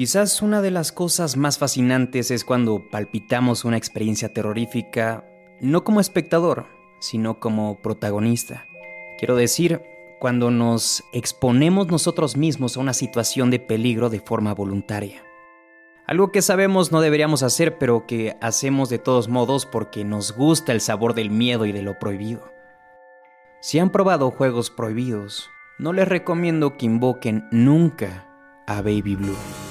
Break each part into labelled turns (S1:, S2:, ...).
S1: Quizás una de las cosas más fascinantes es cuando palpitamos una experiencia terrorífica, no como espectador, sino como protagonista. Quiero decir, cuando nos exponemos nosotros mismos a una situación de peligro de forma voluntaria. Algo que sabemos no deberíamos hacer, pero que hacemos de todos modos porque nos gusta el sabor del miedo y de lo prohibido. Si han probado juegos prohibidos, no les recomiendo que invoquen nunca a Baby Blue.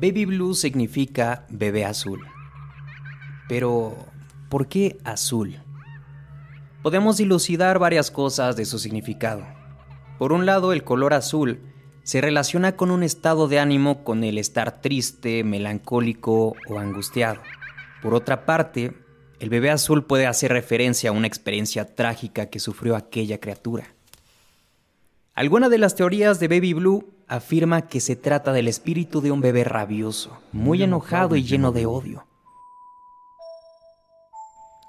S1: Baby Blue significa bebé azul. Pero, ¿por qué azul? Podemos dilucidar varias cosas de su significado. Por un lado, el color azul se relaciona con un estado de ánimo con el estar triste, melancólico o angustiado. Por otra parte, el bebé azul puede hacer referencia a una experiencia trágica que sufrió aquella criatura. Alguna de las teorías de Baby Blue afirma que se trata del espíritu de un bebé rabioso, muy enojado y lleno de odio.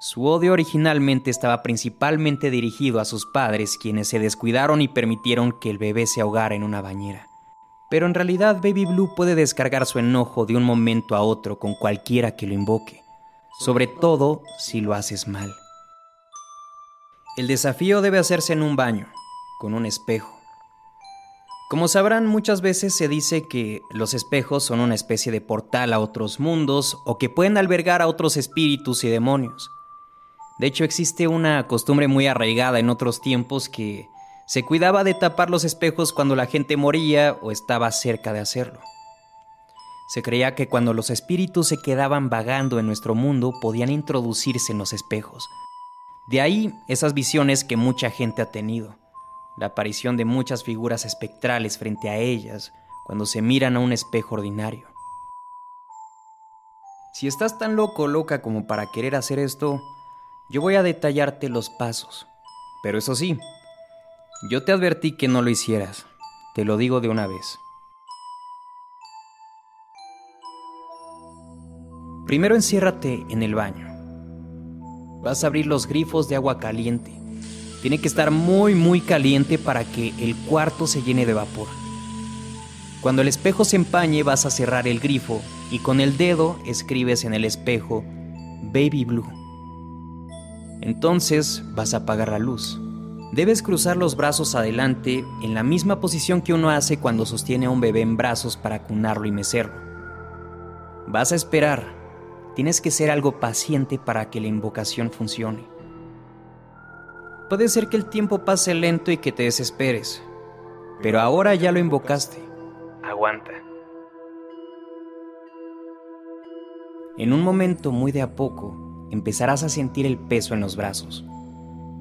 S1: Su odio originalmente estaba principalmente dirigido a sus padres, quienes se descuidaron y permitieron que el bebé se ahogara en una bañera. Pero en realidad Baby Blue puede descargar su enojo de un momento a otro con cualquiera que lo invoque, sobre todo si lo haces mal. El desafío debe hacerse en un baño, con un espejo. Como sabrán, muchas veces se dice que los espejos son una especie de portal a otros mundos o que pueden albergar a otros espíritus y demonios. De hecho, existe una costumbre muy arraigada en otros tiempos que se cuidaba de tapar los espejos cuando la gente moría o estaba cerca de hacerlo. Se creía que cuando los espíritus se quedaban vagando en nuestro mundo podían introducirse en los espejos. De ahí esas visiones que mucha gente ha tenido la aparición de muchas figuras espectrales frente a ellas cuando se miran a un espejo ordinario. Si estás tan loco o loca como para querer hacer esto, yo voy a detallarte los pasos. Pero eso sí, yo te advertí que no lo hicieras. Te lo digo de una vez. Primero enciérrate en el baño. Vas a abrir los grifos de agua caliente tiene que estar muy muy caliente para que el cuarto se llene de vapor. Cuando el espejo se empañe vas a cerrar el grifo y con el dedo escribes en el espejo Baby Blue. Entonces vas a apagar la luz. Debes cruzar los brazos adelante en la misma posición que uno hace cuando sostiene a un bebé en brazos para cunarlo y mecerlo. Vas a esperar. Tienes que ser algo paciente para que la invocación funcione. Puede ser que el tiempo pase lento y que te desesperes, pero ahora ya lo invocaste. Aguanta. En un momento muy de a poco, empezarás a sentir el peso en los brazos,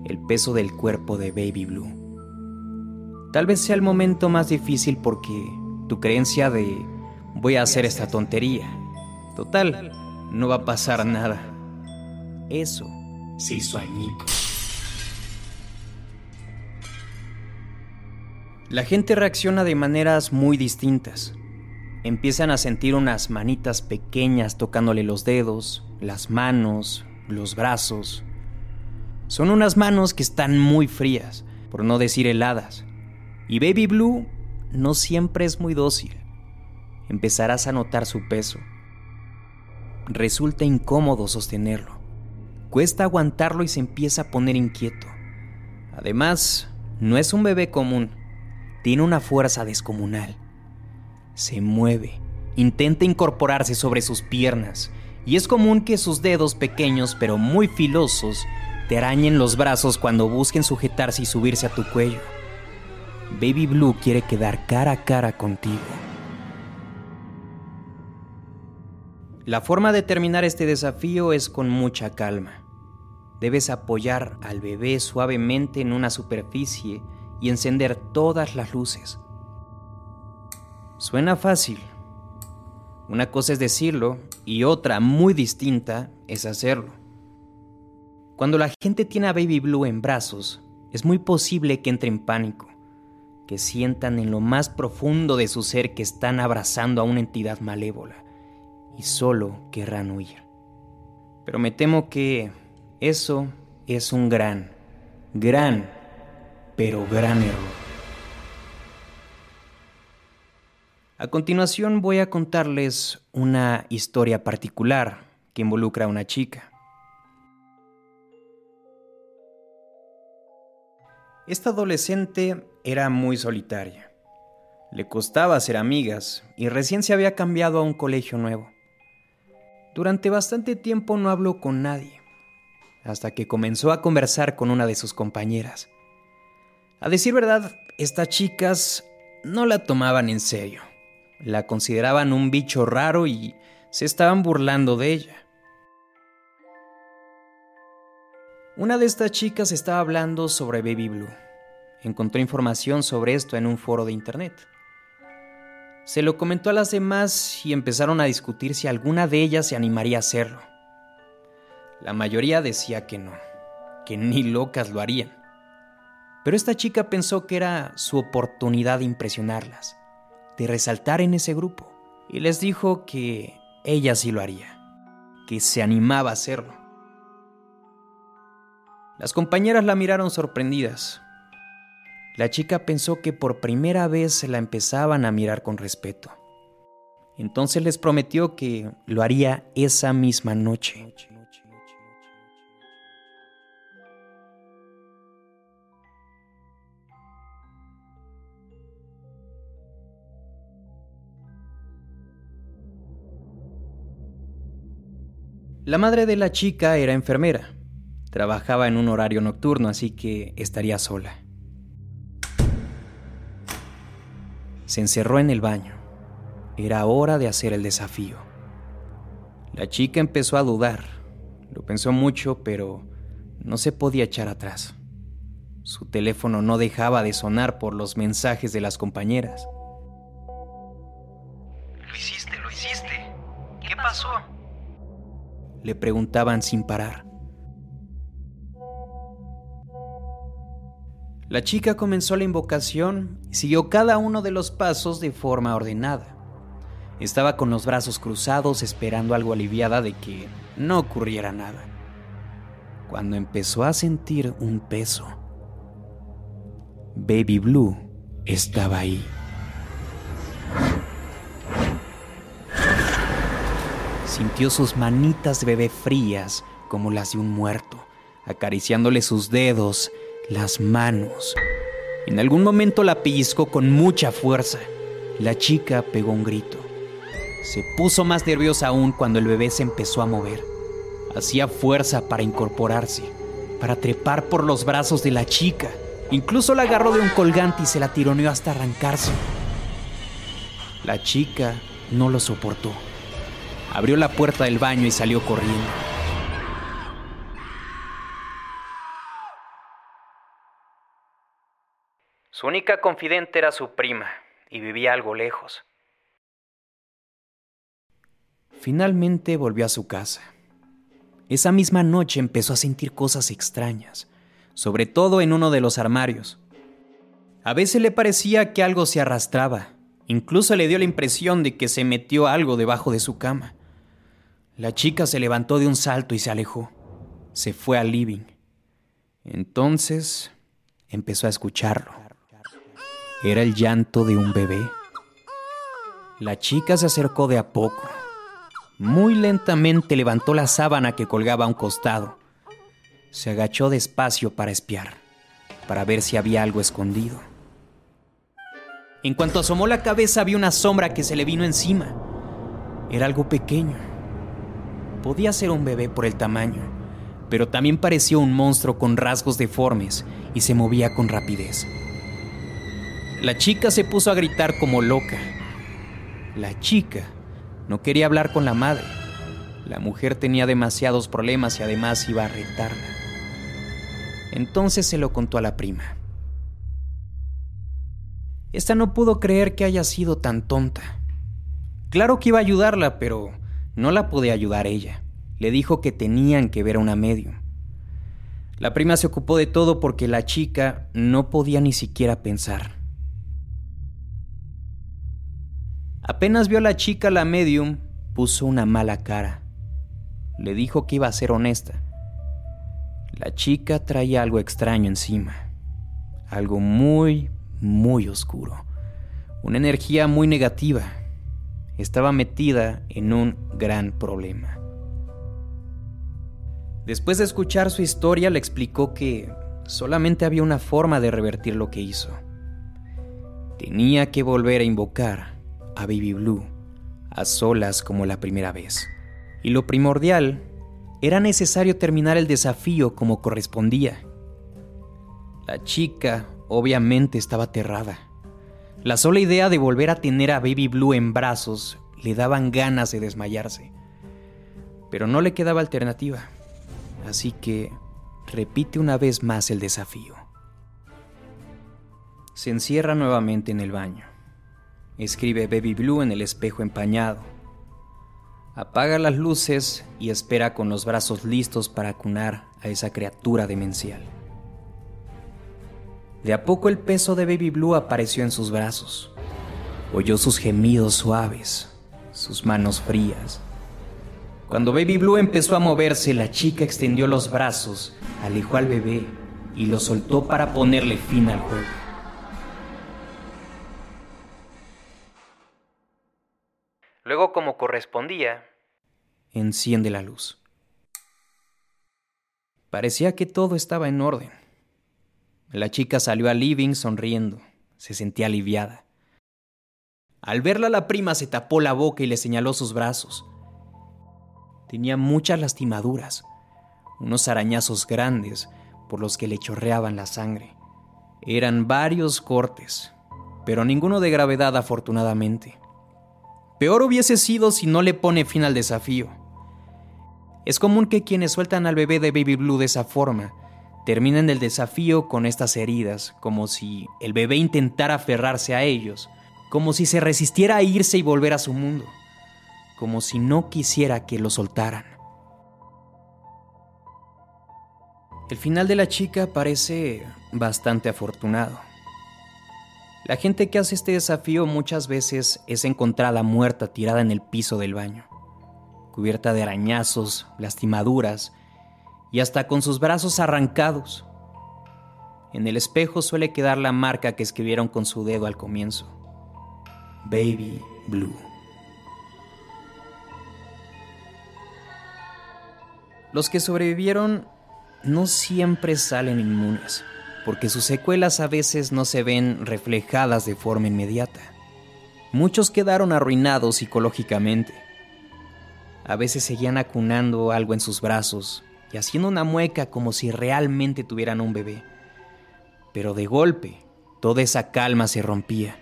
S1: el peso del cuerpo de Baby Blue. Tal vez sea el momento más difícil porque tu creencia de voy a hacer esta tontería. Total, no va a pasar nada. Eso se hizo La gente reacciona de maneras muy distintas. Empiezan a sentir unas manitas pequeñas tocándole los dedos, las manos, los brazos. Son unas manos que están muy frías, por no decir heladas. Y Baby Blue no siempre es muy dócil. Empezarás a notar su peso. Resulta incómodo sostenerlo. Cuesta aguantarlo y se empieza a poner inquieto. Además, no es un bebé común tiene una fuerza descomunal. Se mueve, intenta incorporarse sobre sus piernas, y es común que sus dedos pequeños pero muy filosos te arañen los brazos cuando busquen sujetarse y subirse a tu cuello. Baby Blue quiere quedar cara a cara contigo. La forma de terminar este desafío es con mucha calma. Debes apoyar al bebé suavemente en una superficie y encender todas las luces. Suena fácil. Una cosa es decirlo y otra muy distinta es hacerlo. Cuando la gente tiene a Baby Blue en brazos, es muy posible que entre en pánico, que sientan en lo más profundo de su ser que están abrazando a una entidad malévola y solo querrán huir. Pero me temo que eso es un gran, gran, pero gran error. A continuación voy a contarles una historia particular que involucra a una chica. Esta adolescente era muy solitaria. Le costaba hacer amigas y recién se había cambiado a un colegio nuevo. Durante bastante tiempo no habló con nadie, hasta que comenzó a conversar con una de sus compañeras. A decir verdad, estas chicas no la tomaban en serio. La consideraban un bicho raro y se estaban burlando de ella. Una de estas chicas estaba hablando sobre Baby Blue. Encontró información sobre esto en un foro de internet. Se lo comentó a las demás y empezaron a discutir si alguna de ellas se animaría a hacerlo. La mayoría decía que no, que ni locas lo harían. Pero esta chica pensó que era su oportunidad de impresionarlas de resaltar en ese grupo y les dijo que ella sí lo haría, que se animaba a hacerlo. Las compañeras la miraron sorprendidas. La chica pensó que por primera vez la empezaban a mirar con respeto. Entonces les prometió que lo haría esa misma noche. La madre de la chica era enfermera. Trabajaba en un horario nocturno, así que estaría sola. Se encerró en el baño. Era hora de hacer el desafío. La chica empezó a dudar. Lo pensó mucho, pero no se podía echar atrás. Su teléfono no dejaba de sonar por los mensajes de las compañeras.
S2: Lo hiciste.
S1: Le preguntaban sin parar. La chica comenzó la invocación y siguió cada uno de los pasos de forma ordenada. Estaba con los brazos cruzados esperando algo aliviada de que no ocurriera nada. Cuando empezó a sentir un peso, Baby Blue estaba ahí. Sintió sus manitas de bebé frías como las de un muerto, acariciándole sus dedos, las manos. En algún momento la pellizcó con mucha fuerza. La chica pegó un grito. Se puso más nerviosa aún cuando el bebé se empezó a mover. Hacía fuerza para incorporarse, para trepar por los brazos de la chica. Incluso la agarró de un colgante y se la tironeó hasta arrancarse. La chica no lo soportó abrió la puerta del baño y salió corriendo. Su única confidente era su prima, y vivía algo lejos. Finalmente volvió a su casa. Esa misma noche empezó a sentir cosas extrañas, sobre todo en uno de los armarios. A veces le parecía que algo se arrastraba, incluso le dio la impresión de que se metió algo debajo de su cama. La chica se levantó de un salto y se alejó. Se fue al living. Entonces empezó a escucharlo. Era el llanto de un bebé. La chica se acercó de a poco. Muy lentamente levantó la sábana que colgaba a un costado. Se agachó despacio para espiar, para ver si había algo escondido. En cuanto asomó la cabeza, vio una sombra que se le vino encima. Era algo pequeño Podía ser un bebé por el tamaño, pero también parecía un monstruo con rasgos deformes y se movía con rapidez. La chica se puso a gritar como loca. La chica no quería hablar con la madre. La mujer tenía demasiados problemas y además iba a retarla. Entonces se lo contó a la prima. Esta no pudo creer que haya sido tan tonta. Claro que iba a ayudarla, pero no la pude ayudar ella. Le dijo que tenían que ver a una medium. La prima se ocupó de todo porque la chica no podía ni siquiera pensar. Apenas vio a la chica la medium, puso una mala cara. Le dijo que iba a ser honesta. La chica traía algo extraño encima, algo muy, muy oscuro, una energía muy negativa. Estaba metida en un gran problema. Después de escuchar su historia, le explicó que solamente había una forma de revertir lo que hizo. Tenía que volver a invocar a Baby Blue a solas como la primera vez. Y lo primordial era necesario terminar el desafío como correspondía. La chica obviamente estaba aterrada. La sola idea de volver a tener a Baby Blue en brazos le daban ganas de desmayarse. Pero no le quedaba alternativa. Así que repite una vez más el desafío. Se encierra nuevamente en el baño. Escribe Baby Blue en el espejo empañado apaga las luces y espera con los brazos listos para cunar a esa criatura demencial. De a poco el peso de Baby Blue apareció en sus brazos. Oyó sus gemidos suaves, sus manos frías. Cuando Baby Blue empezó a moverse, la chica extendió los brazos, alejó al bebé y lo soltó para ponerle fin al juego.
S2: Luego, como correspondía,
S1: enciende la luz. Parecía que todo estaba en orden. La chica salió al living sonriendo. Se sentía aliviada. Al verla la prima se tapó la boca y le señaló sus brazos. Tenía muchas lastimaduras, unos arañazos grandes por los que le chorreaban la sangre. Eran varios cortes, pero ninguno de gravedad afortunadamente. Peor hubiese sido si no le pone fin al desafío. Es común que quienes sueltan al bebé de Baby Blue de esa forma terminen el desafío con estas heridas, como si el bebé intentara aferrarse a ellos, como si se resistiera a irse y volver a su mundo, como si no quisiera que lo soltaran. El final de la chica parece bastante afortunado. La gente que hace este desafío muchas veces es encontrada muerta tirada en el piso del baño, cubierta de arañazos, lastimaduras y hasta con sus brazos arrancados. En el espejo suele quedar la marca que escribieron con su dedo al comienzo. Baby Blue. Los que sobrevivieron no siempre salen inmunes porque sus secuelas a veces no se ven reflejadas de forma inmediata. Muchos quedaron arruinados psicológicamente. A veces seguían acunando algo en sus brazos y haciendo una mueca como si realmente tuvieran un bebé. Pero de golpe, toda esa calma se rompía.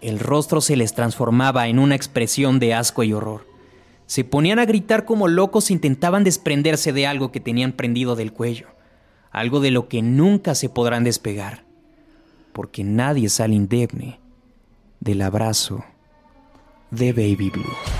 S1: El rostro se les transformaba en una expresión de asco y horror. Se ponían a gritar como locos e intentaban desprenderse de algo que tenían prendido del cuello algo de lo que nunca se podrán despegar, porque nadie sale indemne del abrazo de Baby Blue.